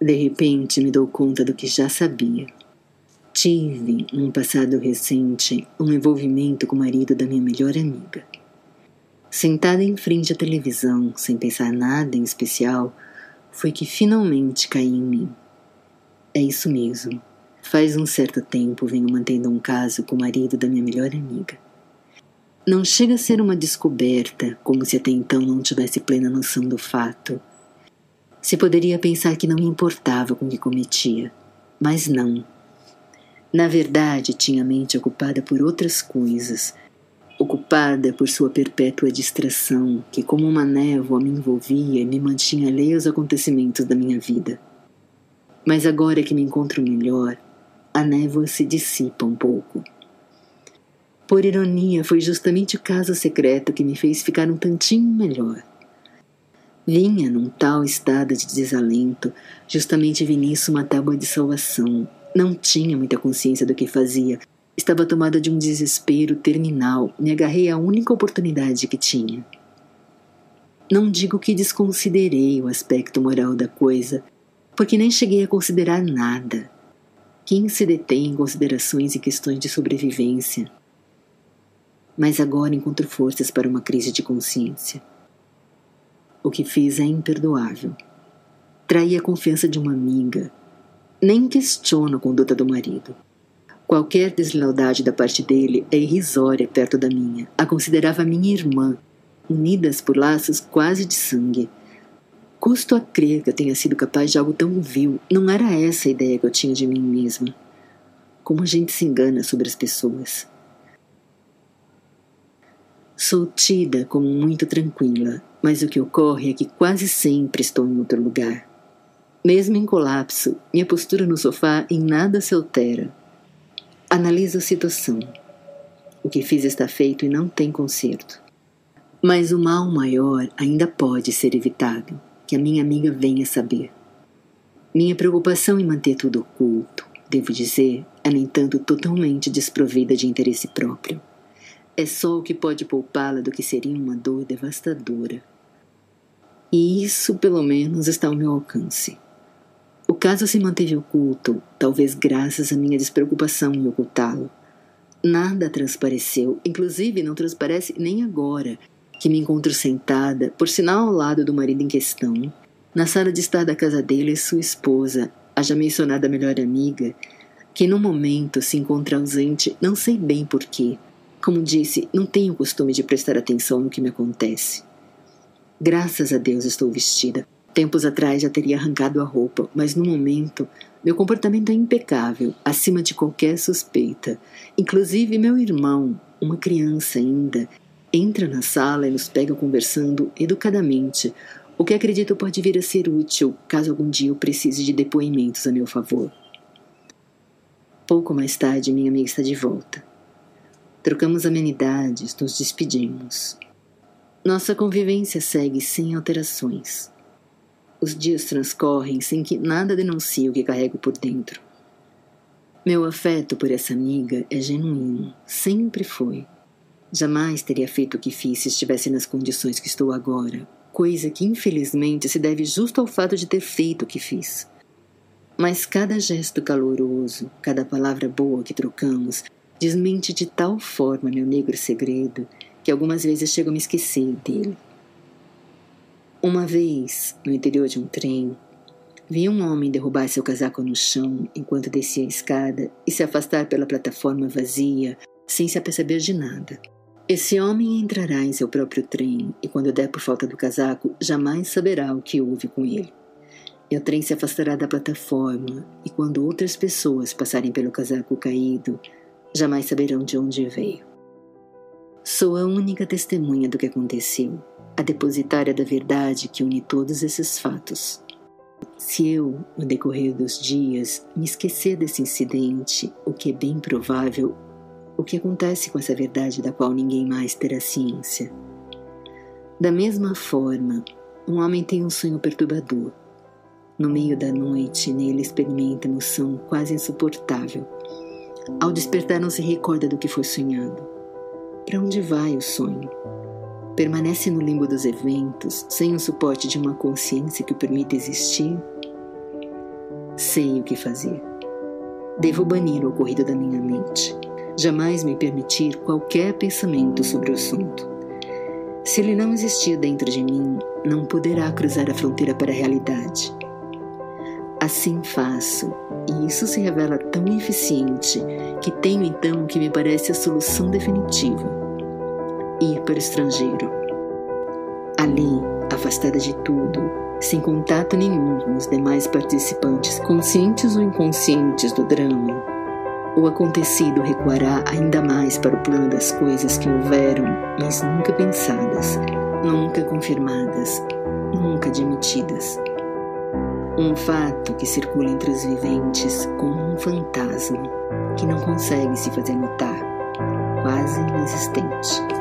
De repente me dou conta do que já sabia. Tive, num passado recente, um envolvimento com o marido da minha melhor amiga. Sentada em frente à televisão, sem pensar nada em especial, foi que finalmente caí em mim. É isso mesmo. Faz um certo tempo venho mantendo um caso com o marido da minha melhor amiga. Não chega a ser uma descoberta, como se até então não tivesse plena noção do fato. Se poderia pensar que não me importava com o que cometia, mas não. Na verdade, tinha a mente ocupada por outras coisas, ocupada por sua perpétua distração, que como uma névoa me envolvia e me mantinha alheio aos acontecimentos da minha vida. Mas agora que me encontro melhor, a névoa se dissipa um pouco. Por ironia, foi justamente o caso secreto que me fez ficar um tantinho melhor. Vinha num tal estado de desalento, justamente vi nisso uma tábua de salvação. Não tinha muita consciência do que fazia. Estava tomada de um desespero terminal. Me agarrei à única oportunidade que tinha. Não digo que desconsiderei o aspecto moral da coisa, porque nem cheguei a considerar nada. Quem se detém em considerações e questões de sobrevivência? Mas agora encontro forças para uma crise de consciência. O que fiz é imperdoável. Traí a confiança de uma amiga. Nem questiono a conduta do marido. Qualquer deslealdade da parte dele é irrisória perto da minha. A considerava minha irmã, unidas por laços quase de sangue. Custo a crer que eu tenha sido capaz de algo tão vil. Não era essa a ideia que eu tinha de mim mesma. Como a gente se engana sobre as pessoas. Sou tida como muito tranquila, mas o que ocorre é que quase sempre estou em outro lugar. Mesmo em colapso, minha postura no sofá em nada se altera. Analiso a situação. O que fiz está feito e não tem conserto. Mas o mal maior ainda pode ser evitado que a minha amiga venha saber. Minha preocupação em manter tudo oculto, devo dizer, é, no entanto, totalmente desprovida de interesse próprio. É só o que pode poupá-la do que seria uma dor devastadora. E isso, pelo menos, está ao meu alcance. O caso se manteve oculto, talvez graças à minha despreocupação em ocultá-lo. Nada transpareceu, inclusive não transparece nem agora, que me encontro sentada, por sinal ao lado do marido em questão, na sala de estar da casa dele e sua esposa, a já mencionada melhor amiga, que no momento se encontra ausente, não sei bem porquê. Como disse, não tenho costume de prestar atenção no que me acontece. Graças a Deus estou vestida. Tempos atrás já teria arrancado a roupa, mas no momento meu comportamento é impecável, acima de qualquer suspeita. Inclusive meu irmão, uma criança ainda, entra na sala e nos pega conversando educadamente, o que acredito pode vir a ser útil caso algum dia eu precise de depoimentos a meu favor. Pouco mais tarde, minha amiga está de volta. Trocamos amenidades, nos despedimos. Nossa convivência segue sem alterações. Os dias transcorrem sem que nada denuncie o que carrego por dentro. Meu afeto por essa amiga é genuíno, sempre foi. Jamais teria feito o que fiz se estivesse nas condições que estou agora, coisa que infelizmente se deve justo ao fato de ter feito o que fiz. Mas cada gesto caloroso, cada palavra boa que trocamos, desmente de tal forma meu negro segredo que algumas vezes chego a me esquecer dele. Uma vez, no interior de um trem, vi um homem derrubar seu casaco no chão enquanto descia a escada e se afastar pela plataforma vazia sem se aperceber de nada. Esse homem entrará em seu próprio trem e, quando der por falta do casaco, jamais saberá o que houve com ele. E o trem se afastará da plataforma, e quando outras pessoas passarem pelo casaco caído, jamais saberão de onde veio. Sou a única testemunha do que aconteceu, a depositária da verdade que une todos esses fatos. Se eu, no decorrer dos dias, me esquecer desse incidente, o que é bem provável, o que acontece com essa verdade da qual ninguém mais terá ciência. Da mesma forma, um homem tem um sonho perturbador. No meio da noite, nele experimenta emoção quase insuportável. Ao despertar, não se recorda do que foi sonhado. Para onde vai o sonho? Permanece no limbo dos eventos, sem o suporte de uma consciência que o permita existir? Sei o que fazer. Devo banir o ocorrido da minha mente. Jamais me permitir qualquer pensamento sobre o assunto. Se ele não existir dentro de mim, não poderá cruzar a fronteira para a realidade. Assim faço, e isso se revela tão eficiente que tenho então o que me parece a solução definitiva: ir para o estrangeiro. Ali, afastada de tudo, sem contato nenhum com os demais participantes, conscientes ou inconscientes do drama, o acontecido recuará ainda mais para o plano das coisas que houveram, mas nunca pensadas, nunca confirmadas, nunca admitidas. Um fato que circula entre os viventes como um fantasma que não consegue se fazer notar, quase inexistente.